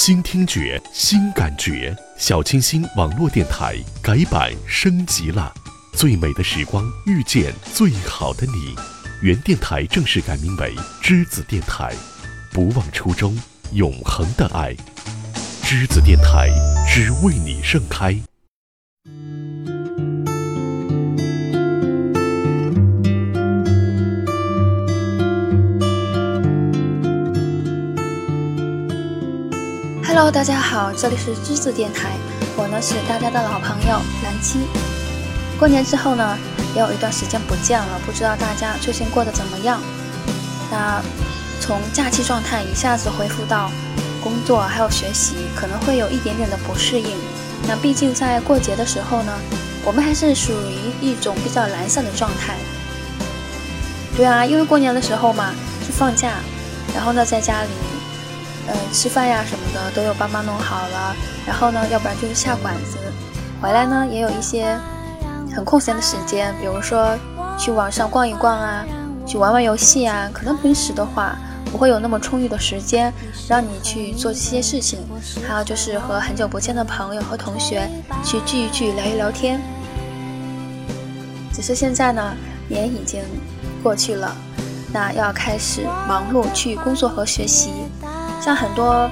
新听觉，新感觉。小清新网络电台改版升级了，最美的时光遇见最好的你。原电台正式改名为栀子电台，不忘初衷，永恒的爱。栀子电台只为你盛开。Hello，大家好，这里是栀子电台，我呢是大家的老朋友蓝七。过年之后呢，也有一段时间不见了，不知道大家最近过得怎么样？那从假期状态一下子恢复到工作还有学习，可能会有一点点的不适应。那毕竟在过节的时候呢，我们还是属于一种比较懒散的状态。对啊，因为过年的时候嘛是放假，然后呢在家里。嗯，吃饭呀什么的都有爸妈弄好了，然后呢，要不然就是下馆子，回来呢也有一些很空闲的时间，比如说去网上逛一逛啊，去玩玩游戏啊。可能平时的话不会有那么充裕的时间让你去做这些事情，还有就是和很久不见的朋友和同学去聚一聚，聊一聊天。只是现在呢，年已经过去了，那要开始忙碌去工作和学习。像很多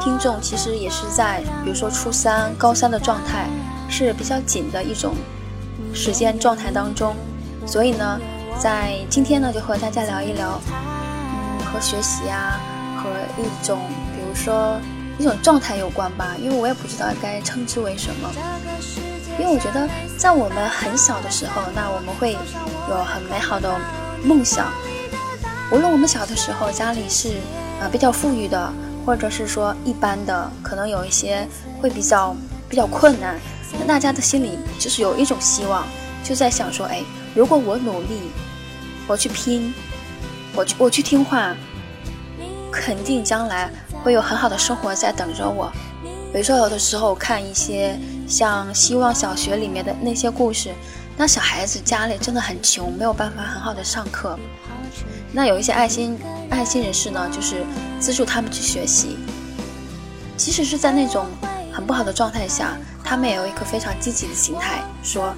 听众其实也是在，比如说初三、高三的状态是比较紧的一种时间状态当中，所以呢，在今天呢就和大家聊一聊，嗯，和学习啊，和一种比如说一种状态有关吧，因为我也不知道该称之为什么，因为我觉得在我们很小的时候，那我们会有很美好的梦想，无论我们小的时候家里是。啊，比较富裕的，或者是说一般的，可能有一些会比较比较困难。那大家的心里就是有一种希望，就在想说，哎，如果我努力，我去拼，我去我去听话，肯定将来会有很好的生活在等着我。比如说，有的时候看一些像《希望小学》里面的那些故事，那小孩子家里真的很穷，没有办法很好的上课。那有一些爱心爱心人士呢，就是资助他们去学习。即使是在那种很不好的状态下，他们也有一颗非常积极的心态，说，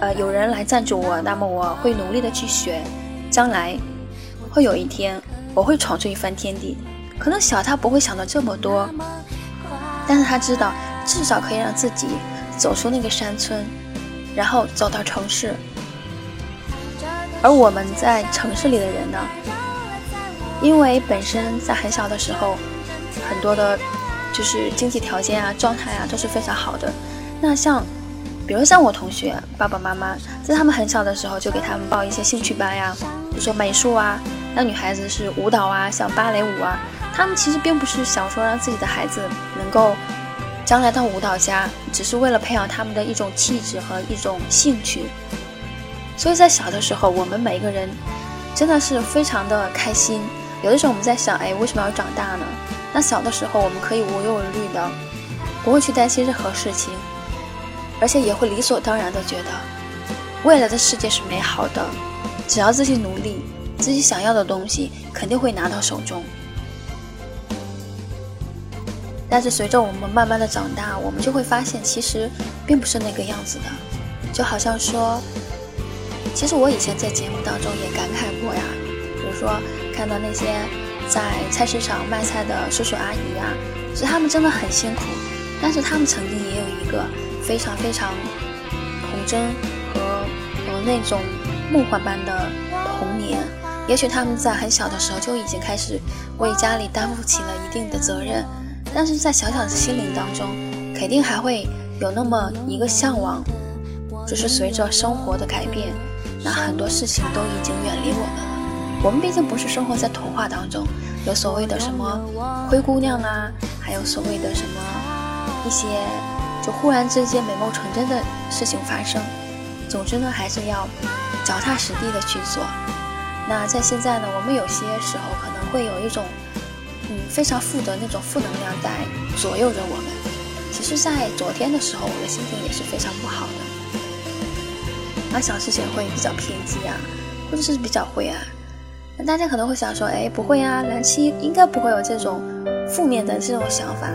呃，有人来赞助我，那么我会努力的去学，将来会有一天我会闯出一番天地。可能小他不会想到这么多，但是他知道至少可以让自己走出那个山村，然后走到城市。而我们在城市里的人呢，因为本身在很小的时候，很多的，就是经济条件啊、状态啊都是非常好的。那像，比如像我同学爸爸妈妈，在他们很小的时候就给他们报一些兴趣班呀，比如说美术啊，那女孩子是舞蹈啊，像芭蕾舞啊，他们其实并不是想说让自己的孩子能够将来当舞蹈家，只是为了培养他们的一种气质和一种兴趣。所以在小的时候，我们每个人真的是非常的开心。有的时候我们在想，哎，为什么要长大呢？那小的时候我们可以无忧无虑的，不会去担心任何事情，而且也会理所当然的觉得，未来的世界是美好的，只要自己努力，自己想要的东西肯定会拿到手中。但是随着我们慢慢的长大，我们就会发现，其实并不是那个样子的，就好像说。其实我以前在节目当中也感慨过呀，比如说看到那些在菜市场卖菜的叔叔阿姨呀，其实他们真的很辛苦，但是他们曾经也有一个非常非常童真和和那种梦幻般的童年。也许他们在很小的时候就已经开始为家里担负起了一定的责任，但是在小小的心灵当中，肯定还会有那么一个向往，就是随着生活的改变。那很多事情都已经远离我们了。我们毕竟不是生活在童话当中，有所谓的什么灰姑娘啊，还有所谓的什么一些就忽然之间美梦成真的事情发生。总之呢，还是要脚踏实地的去做。那在现在呢，我们有些时候可能会有一种嗯非常负的那种负能量在左右着我们。其实，在昨天的时候，我的心情也是非常不好的。那小事情会比较偏激啊，或者是比较灰啊。那大家可能会想说，哎，不会啊，蓝七应该不会有这种负面的这种想法，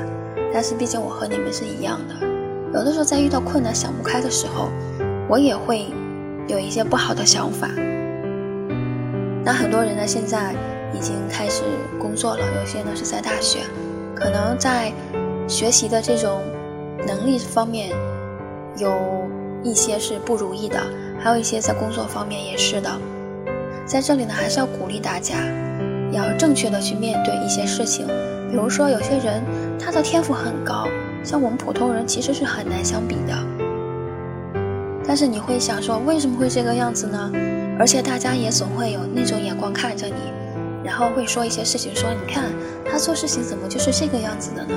但是毕竟我和你们是一样的，有的时候在遇到困难想不开的时候，我也会有一些不好的想法。那很多人呢，现在已经开始工作了，有些呢是在大学，可能在学习的这种能力方面有一些是不如意的，还有一些在工作方面也是的。在这里呢，还是要鼓励大家，要正确的去面对一些事情。比如说，有些人他的天赋很高，像我们普通人其实是很难相比的。但是你会想说，为什么会这个样子呢？而且大家也总会有那种眼光看着你，然后会说一些事情，说你看他做事情怎么就是这个样子的呢？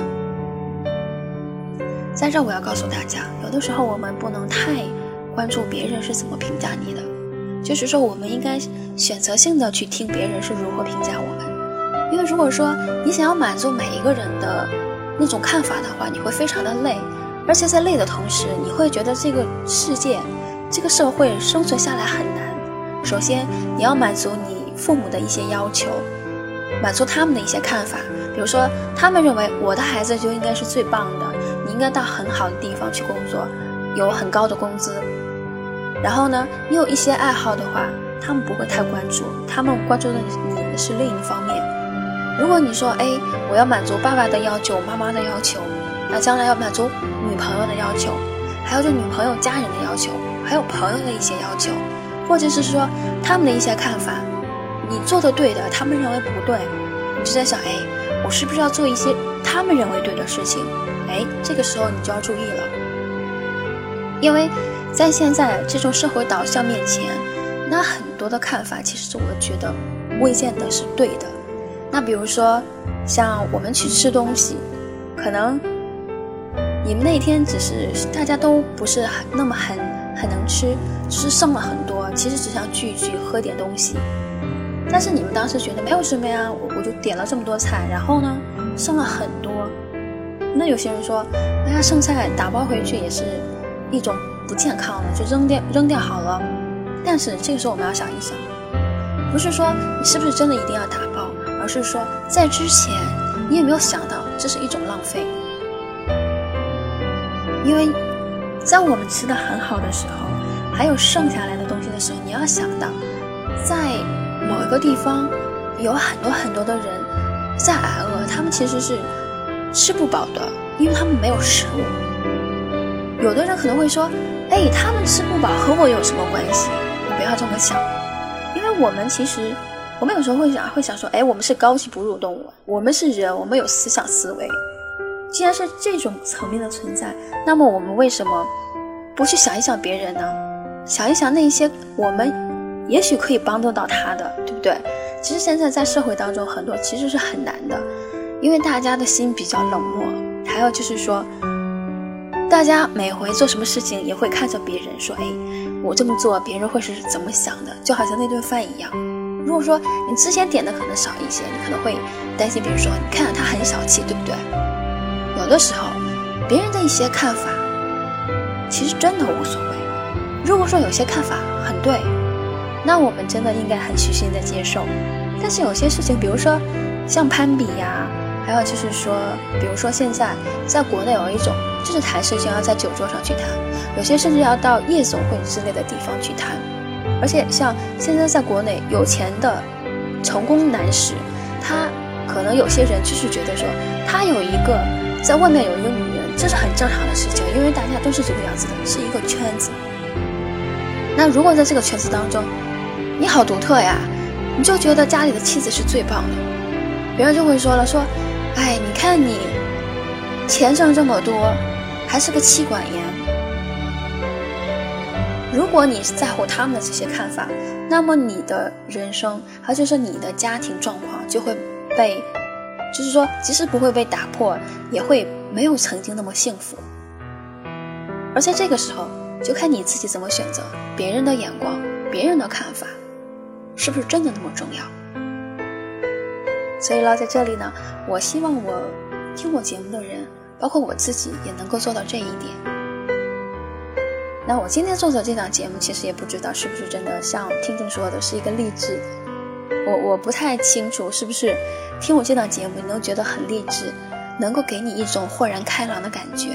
在这我要告诉大家，有的时候我们不能太关注别人是怎么评价你的。就是说，我们应该选择性的去听别人是如何评价我们，因为如果说你想要满足每一个人的那种看法的话，你会非常的累，而且在累的同时，你会觉得这个世界、这个社会生存下来很难。首先，你要满足你父母的一些要求，满足他们的一些看法，比如说，他们认为我的孩子就应该是最棒的，你应该到很好的地方去工作，有很高的工资。然后呢，你有一些爱好的话，他们不会太关注，他们关注的你的是另一方面。如果你说，哎，我要满足爸爸的要求，妈妈的要求，那将来要满足女朋友的要求，还有就女朋友家人的要求，还有朋友的一些要求，或者是说他们的一些看法，你做的对的，他们认为不对，你就在想，哎，我是不是要做一些他们认为对的事情？哎，这个时候你就要注意了，因为。在现在这种社会导向面前，那很多的看法其实我觉得未见得是对的。那比如说，像我们去吃东西，可能你们那天只是大家都不是很那么很很能吃，只是剩了很多，其实只想聚一聚喝点东西。但是你们当时觉得没有什么呀，我我就点了这么多菜，然后呢剩了很多。那有些人说，哎呀，剩菜打包回去也是一种。不健康的就扔掉扔掉好了，但是这个时候我们要想一想，不是说你是不是真的一定要打包，而是说在之前你有没有想到这是一种浪费？因为在我们吃的很好的时候，还有剩下来的东西的时候，你要想到，在某一个地方有很多很多的人在挨饿，他们其实是吃不饱的，因为他们没有食物。有的人可能会说。哎，他们吃不饱和我有什么关系？你不要这么想，因为我们其实，我们有时候会想，会想说，哎，我们是高级哺乳动物，我们是人，我们有思想思维。既然是这种层面的存在，那么我们为什么不去想一想别人呢？想一想那些我们也许可以帮得到他的，对不对？其实现在在社会当中，很多其实是很难的，因为大家的心比较冷漠，还有就是说。大家每回做什么事情也会看着别人说：“哎，我这么做，别人会是怎么想的？”就好像那顿饭一样。如果说你之前点的可能少一些，你可能会担心，比如说，你看他很小气，对不对？有的时候，别人的一些看法，其实真的无所谓。如果说有些看法很对，那我们真的应该很虚心的接受。但是有些事情，比如说像攀比呀。还有就是说，比如说现在在国内有一种，就是谈事情要在酒桌上去谈，有些甚至要到夜总会之类的地方去谈。而且像现在在国内有钱的成功男士，他可能有些人就是觉得说，他有一个在外面有一个女人，这是很正常的事情，因为大家都是这个样子的，是一个圈子。那如果在这个圈子当中，你好独特呀，你就觉得家里的妻子是最棒的，别人就会说了说。哎，你看你钱挣这么多，还是个妻管严。如果你在乎他们的这些看法，那么你的人生，还有就是你的家庭状况，就会被，就是说，即使不会被打破，也会没有曾经那么幸福。而在这个时候，就看你自己怎么选择。别人的眼光，别人的看法，是不是真的那么重要？所以呢，在这里呢，我希望我听我节目的人，包括我自己，也能够做到这一点。那我今天做的这档节目，其实也不知道是不是真的像听众说的是一个励志，我我不太清楚是不是听我这档节目你都觉得很励志，能够给你一种豁然开朗的感觉。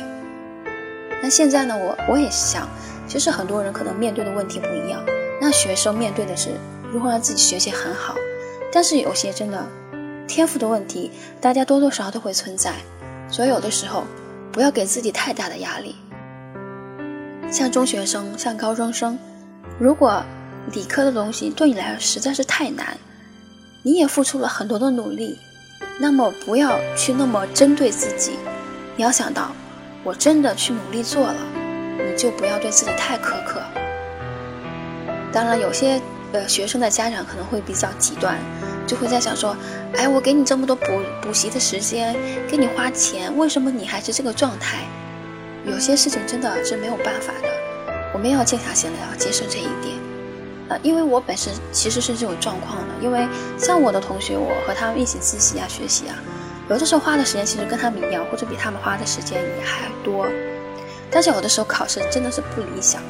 那现在呢，我我也想，其实很多人可能面对的问题不一样。那学生面对的是如何让自己学习很好，但是有些真的天赋的问题，大家多多少少都会存在。所以有的时候不要给自己太大的压力。像中学生，像高中生，如果理科的东西对你来说实在是太难，你也付出了很多的努力，那么不要去那么针对自己。你要想到，我真的去努力做了，你就不要对自己太苛刻。当然，有些呃学生的家长可能会比较极端，就会在想说，哎，我给你这么多补补习的时间，给你花钱，为什么你还是这个状态？有些事情真的是没有办法的，我们要静下心来，要接受这一点。呃，因为我本身其实是这种状况的，因为像我的同学，我和他们一起自习啊、学习啊，有的时候花的时间其实跟他们一样，或者比他们花的时间也还多。但是有的时候考试真的是不理想。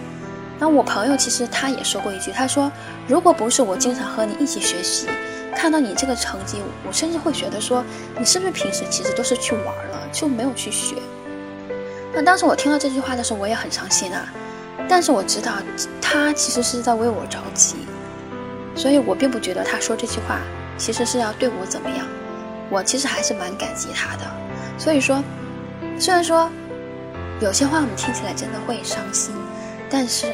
那我朋友其实他也说过一句，他说：“如果不是我经常和你一起学习，看到你这个成绩，我甚至会觉得说，你是不是平时其实都是去玩了，就没有去学。”那当时我听到这句话的时候，我也很伤心啊。但是我知道他其实是在为我着急，所以我并不觉得他说这句话其实是要对我怎么样。我其实还是蛮感激他的。所以说，虽然说有些话我们听起来真的会伤心，但是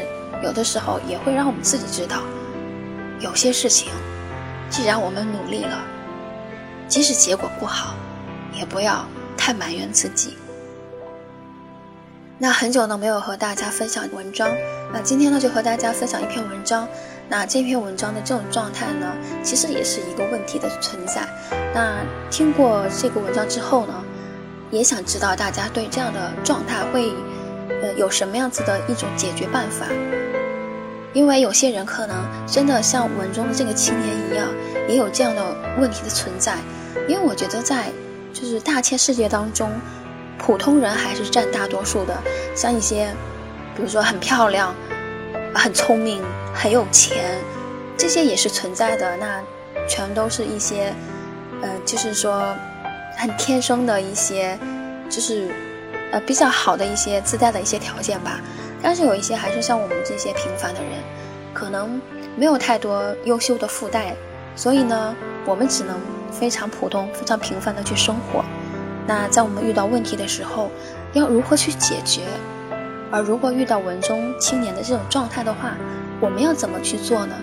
有的时候也会让我们自己知道，有些事情既然我们努力了，即使结果不好，也不要太埋怨自己。那很久呢没有和大家分享文章，那今天呢就和大家分享一篇文章。那这篇文章的这种状态呢，其实也是一个问题的存在。那听过这个文章之后呢，也想知道大家对这样的状态会，呃，有什么样子的一种解决办法？因为有些人可能真的像文中的这个青年一样，也有这样的问题的存在。因为我觉得在就是大千世界当中。普通人还是占大多数的，像一些，比如说很漂亮、很聪明、很有钱，这些也是存在的。那全都是一些，呃，就是说很天生的一些，就是呃比较好的一些自带的一些条件吧。但是有一些还是像我们这些平凡的人，可能没有太多优秀的附带，所以呢，我们只能非常普通、非常平凡的去生活。那在我们遇到问题的时候，要如何去解决？而如果遇到文中青年的这种状态的话，我们要怎么去做呢？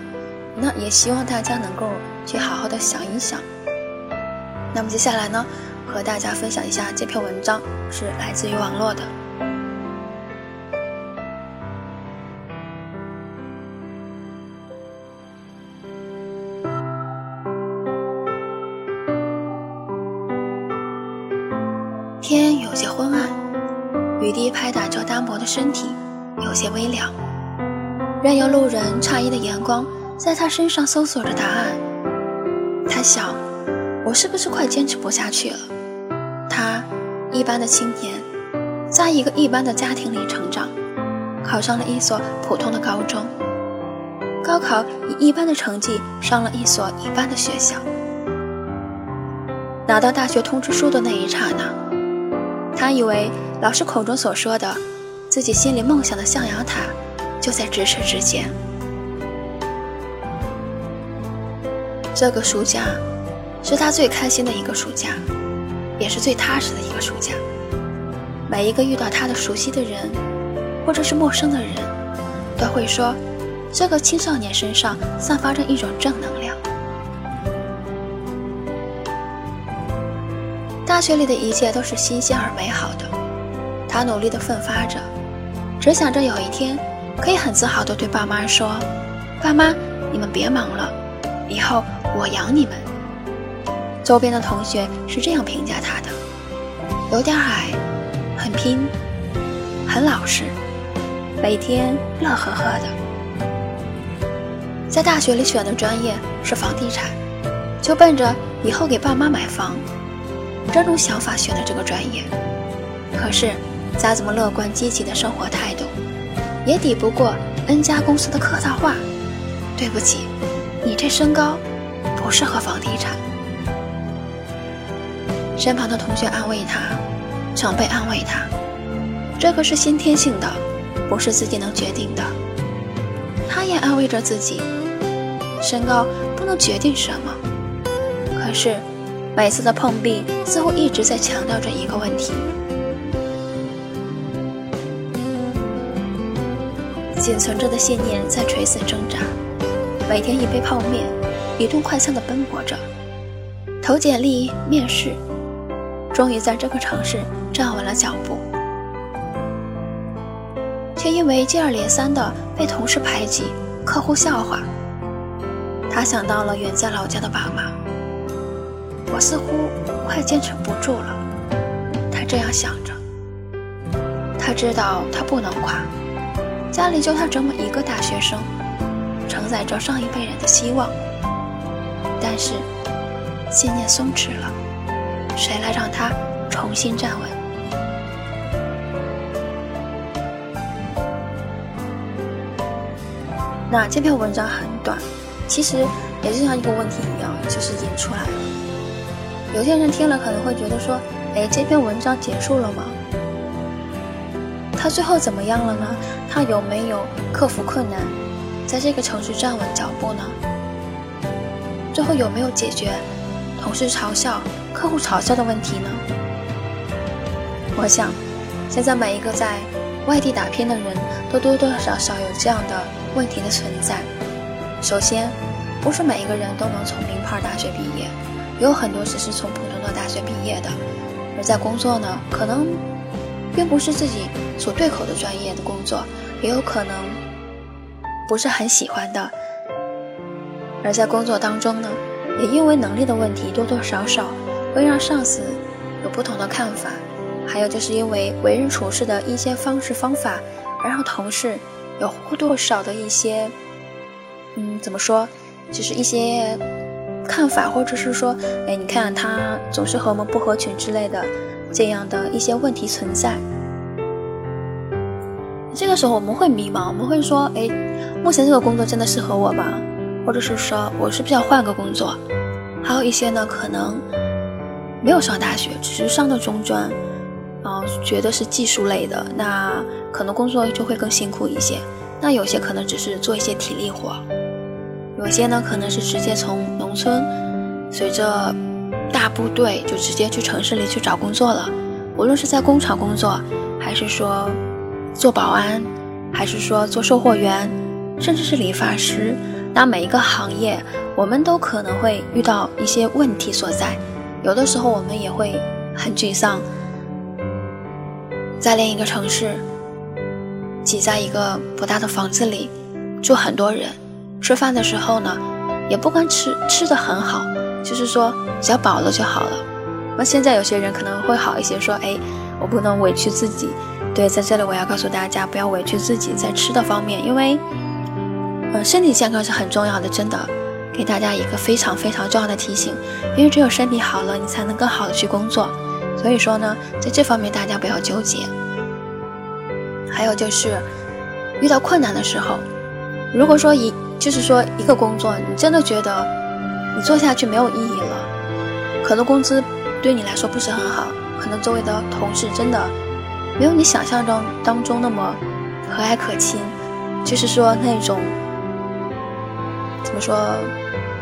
那也希望大家能够去好好的想一想。那么接下来呢，和大家分享一下这篇文章，是来自于网络的。天有些昏暗，雨滴拍打着单薄的身体，有些微凉。任由路人诧异的眼光在他身上搜索着答案。他想：我是不是快坚持不下去了？他，一般的青年，在一个一般的家庭里成长，考上了一所普通的高中，高考以一般的成绩上了一所一般的学校。拿到大学通知书的那一刹那。他以为老师口中所说的自己心里梦想的象牙塔就在咫尺之间。这个暑假是他最开心的一个暑假，也是最踏实的一个暑假。每一个遇到他的熟悉的人，或者是陌生的人，都会说，这个青少年身上散发着一种正能量。大学里的一切都是新鲜而美好的，他努力地奋发着，只想着有一天可以很自豪地对爸妈说：“爸妈，你们别忙了，以后我养你们。”周边的同学是这样评价他的：有点矮，很拼，很老实，每天乐呵呵的。在大学里选的专业是房地产，就奔着以后给爸妈买房。这种想法选的这个专业，可是再怎么乐观积极的生活态度，也抵不过 N 家公司的客套话。对不起，你这身高不不适合房地产。身旁的同学安慰他，长辈安慰他，这个是先天性的，不是自己能决定的。他也安慰着自己，身高不能决定什么。可是每次的碰壁，似乎一直在强调着一个问题：仅存着的信念在垂死挣扎，每天一杯泡面，一顿快餐的奔波着，投简历、面试。终于在这个城市站稳了脚步，却因为接二连三的被同事排挤、客户笑话，他想到了远在老家的爸妈。我似乎快坚持不住了，他这样想着。他知道他不能垮，家里就他这么一个大学生，承载着上一辈人的希望，但是信念松弛了。谁来让他重新站稳？那这篇文章很短，其实也就像一个问题一样，就是引出来了。有些人听了可能会觉得说：“哎，这篇文章结束了吗？他最后怎么样了呢？他有没有克服困难，在这个城市站稳脚步呢？最后有没有解决同事嘲笑？”客户嘲笑的问题呢？我想，现在每一个在外地打拼的人都多多少少有这样的问题的存在。首先，不是每一个人都能从名牌大学毕业，有很多只是从普通的大学毕业的。而在工作呢，可能并不是自己所对口的专业的工作，也有可能不是很喜欢的。而在工作当中呢，也因为能力的问题，多多少少。会让上司有不同的看法，还有就是因为为人处事的一些方式方法，而让同事有或多或少的一些，嗯，怎么说，就是一些看法，或者是说，哎，你看他总是和我们不合群之类的，这样的一些问题存在。这个时候我们会迷茫，我们会说，哎，目前这个工作真的适合我吗？或者是说，我是不是要换个工作？还有一些呢，可能。没有上大学，只是上的中专，嗯，觉得是技术类的，那可能工作就会更辛苦一些。那有些可能只是做一些体力活，有些呢可能是直接从农村随着大部队就直接去城市里去找工作了。无论是在工厂工作，还是说做保安，还是说做售货员，甚至是理发师，那每一个行业，我们都可能会遇到一些问题所在。有的时候我们也会很沮丧，在另一个城市，挤在一个不大的房子里，住很多人，吃饭的时候呢，也不光吃吃的很好，就是说只要饱了就好了。那现在有些人可能会好一些，说哎，我不能委屈自己。对，在这里我要告诉大家，不要委屈自己在吃的方面，因为，嗯，身体健康是很重要的，真的。给大家一个非常非常重要的提醒，因为只有身体好了，你才能更好的去工作。所以说呢，在这方面大家不要纠结。还有就是，遇到困难的时候，如果说一就是说一个工作，你真的觉得你做下去没有意义了，可能工资对你来说不是很好，可能周围的同事真的没有你想象中当中那么和蔼可亲，就是说那种说？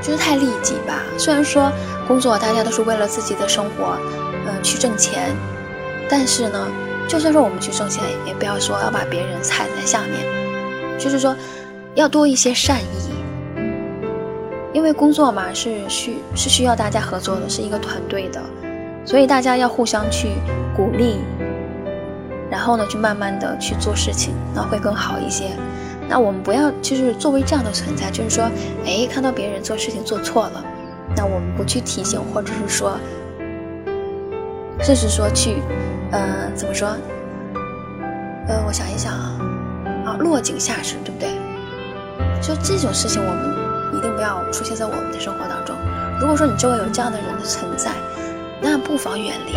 就是太利己吧。虽然说工作大家都是为了自己的生活，嗯，去挣钱，但是呢，就算说我们去挣钱，也不要说要把别人踩在下面。就是说，要多一些善意，因为工作嘛是需是需要大家合作的，是一个团队的，所以大家要互相去鼓励，然后呢，去慢慢的去做事情，那会更好一些。那我们不要就是作为这样的存在，就是说，哎，看到别人做事情做错了，那我们不去提醒，或者是说，甚至说去，呃，怎么说？呃，我想一想啊，啊，落井下石，对不对？就这种事情，我们一定不要出现在我们的生活当中。如果说你周围有这样的人的存在，那不妨远离。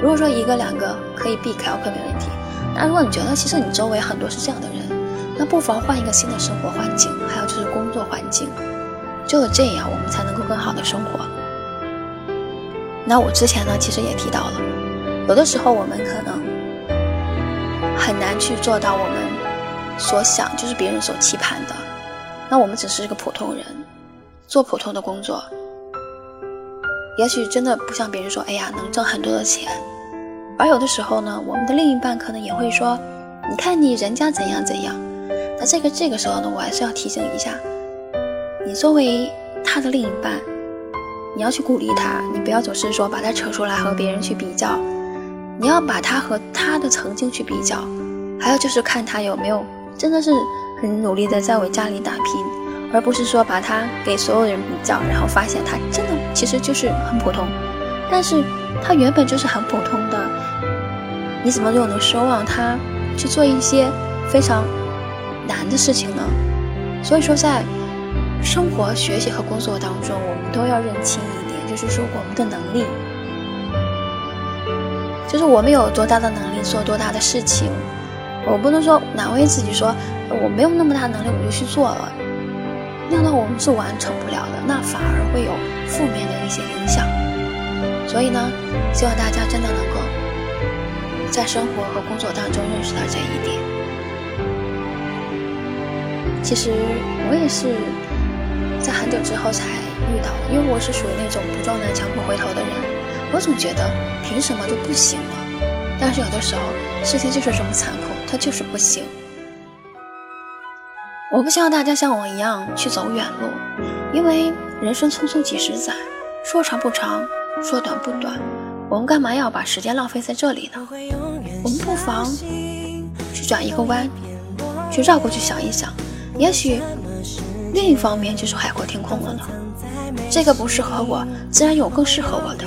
如果说一个两个可以避开，OK，没问题。那如果你觉得其实你周围很多是这样的人，那不妨换一个新的生活环境，还有就是工作环境，只有这样，我们才能够更好的生活。那我之前呢，其实也提到了，有的时候我们可能很难去做到我们所想，就是别人所期盼的。那我们只是一个普通人，做普通的工作，也许真的不像别人说，哎呀，能挣很多的钱。而有的时候呢，我们的另一半可能也会说，你看你人家怎样怎样。那这个这个时候呢，我还是要提醒一下，你作为他的另一半。你要去鼓励他，你不要总是说把他扯出来和别人去比较，你要把他和他的曾经去比较，还有就是看他有没有真的是很努力的在为家里打拼，而不是说把他给所有人比较，然后发现他真的其实就是很普通，但是他原本就是很普通的，你怎么又能奢望他去做一些非常的事情呢？所以说在。生活、学习和工作当中，我们都要认清一点，就是说我们的能力，就是我们有多大的能力做多大的事情。我不能说难为自己，说我没有那么大能力我就去做了，那样的话我们是完成不了的，那反而会有负面的一些影响。所以呢，希望大家真的能够在生活和工作当中认识到这一点。其实我也是。在很久之后才遇到的，因为我是属于那种不撞南墙不回头的人，我总觉得凭什么就不行了？但是有的时候事情就是这么残酷，它就是不行。我不希望大家像我一样去走远路，因为人生匆匆几十载，说长不长，说短不短，我们干嘛要把时间浪费在这里呢？我们不妨去转一个弯，去绕过去想一想，也许。另一方面就是海阔天空了呢。这个不适合我，自然有更适合我的。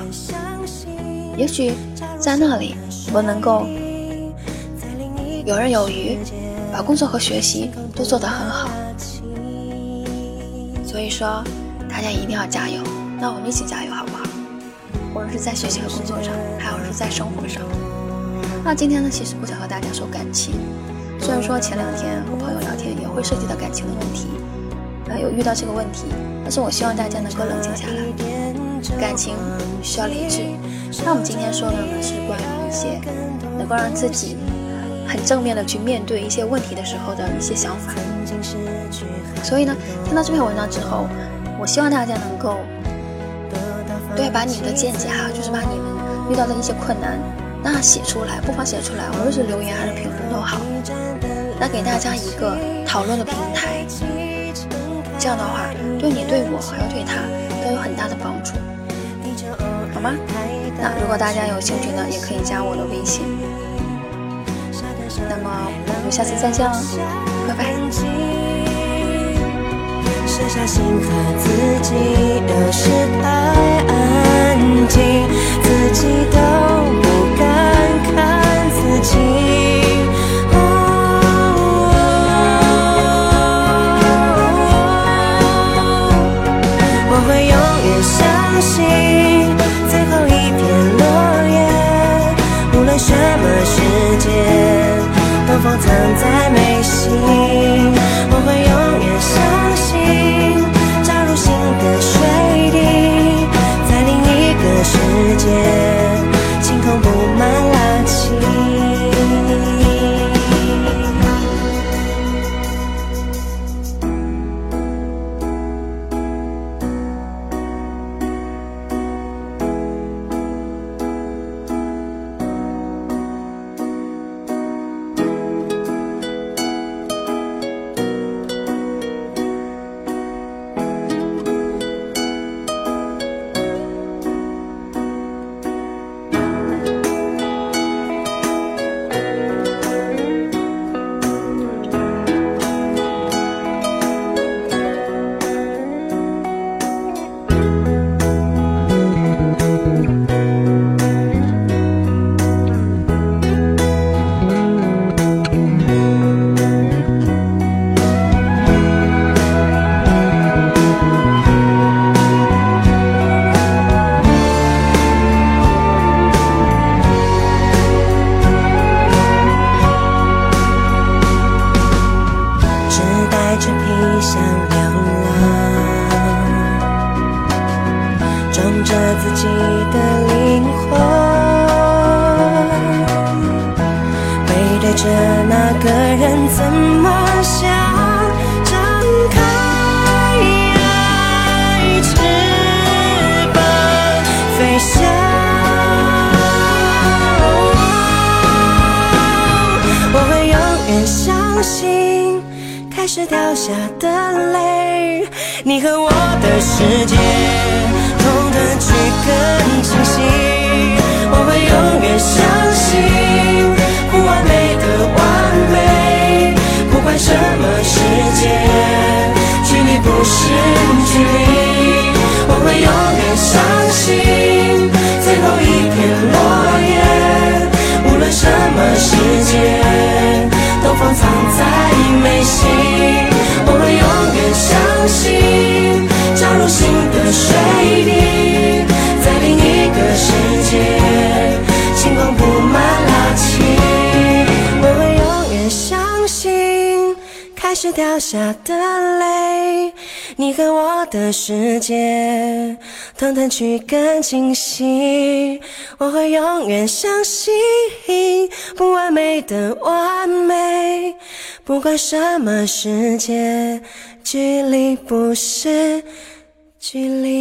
也许在那里，我能够游刃有余，把工作和学习都做得很好。所以说，大家一定要加油。那我们一起加油，好不好？无论是在学习和工作上，还有是在生活上。那今天呢，其实不想和大家说感情。虽然说前两天和朋友聊天也会涉及到感情的问题。有遇到这个问题，但是我希望大家能够冷静下来。感情需要理智。那我们今天说的呢，是关于一些能够让自己很正面的去面对一些问题的时候的一些想法。所以呢，听到这篇文章之后，我希望大家能够对把你们的见解哈，就是把你们遇到的一些困难，那写出来，不妨写出来，无论是留言还是评论都好，那给大家一个讨论的平台，这样的话对你对我还有对他都有很大的帮助，好吗？那如果大家有兴趣呢，也可以加我的微信。那么我们下次再见了，拜拜。放在。掉下的泪，你和我的世界，同等去更清晰。我会永远相信，不完美的完美，不管什么世界，距离不是距离。掉下的泪，你和我的世界，同等去更清晰。我会永远相信，不完美的完美，不管什么世界，距离不是距离。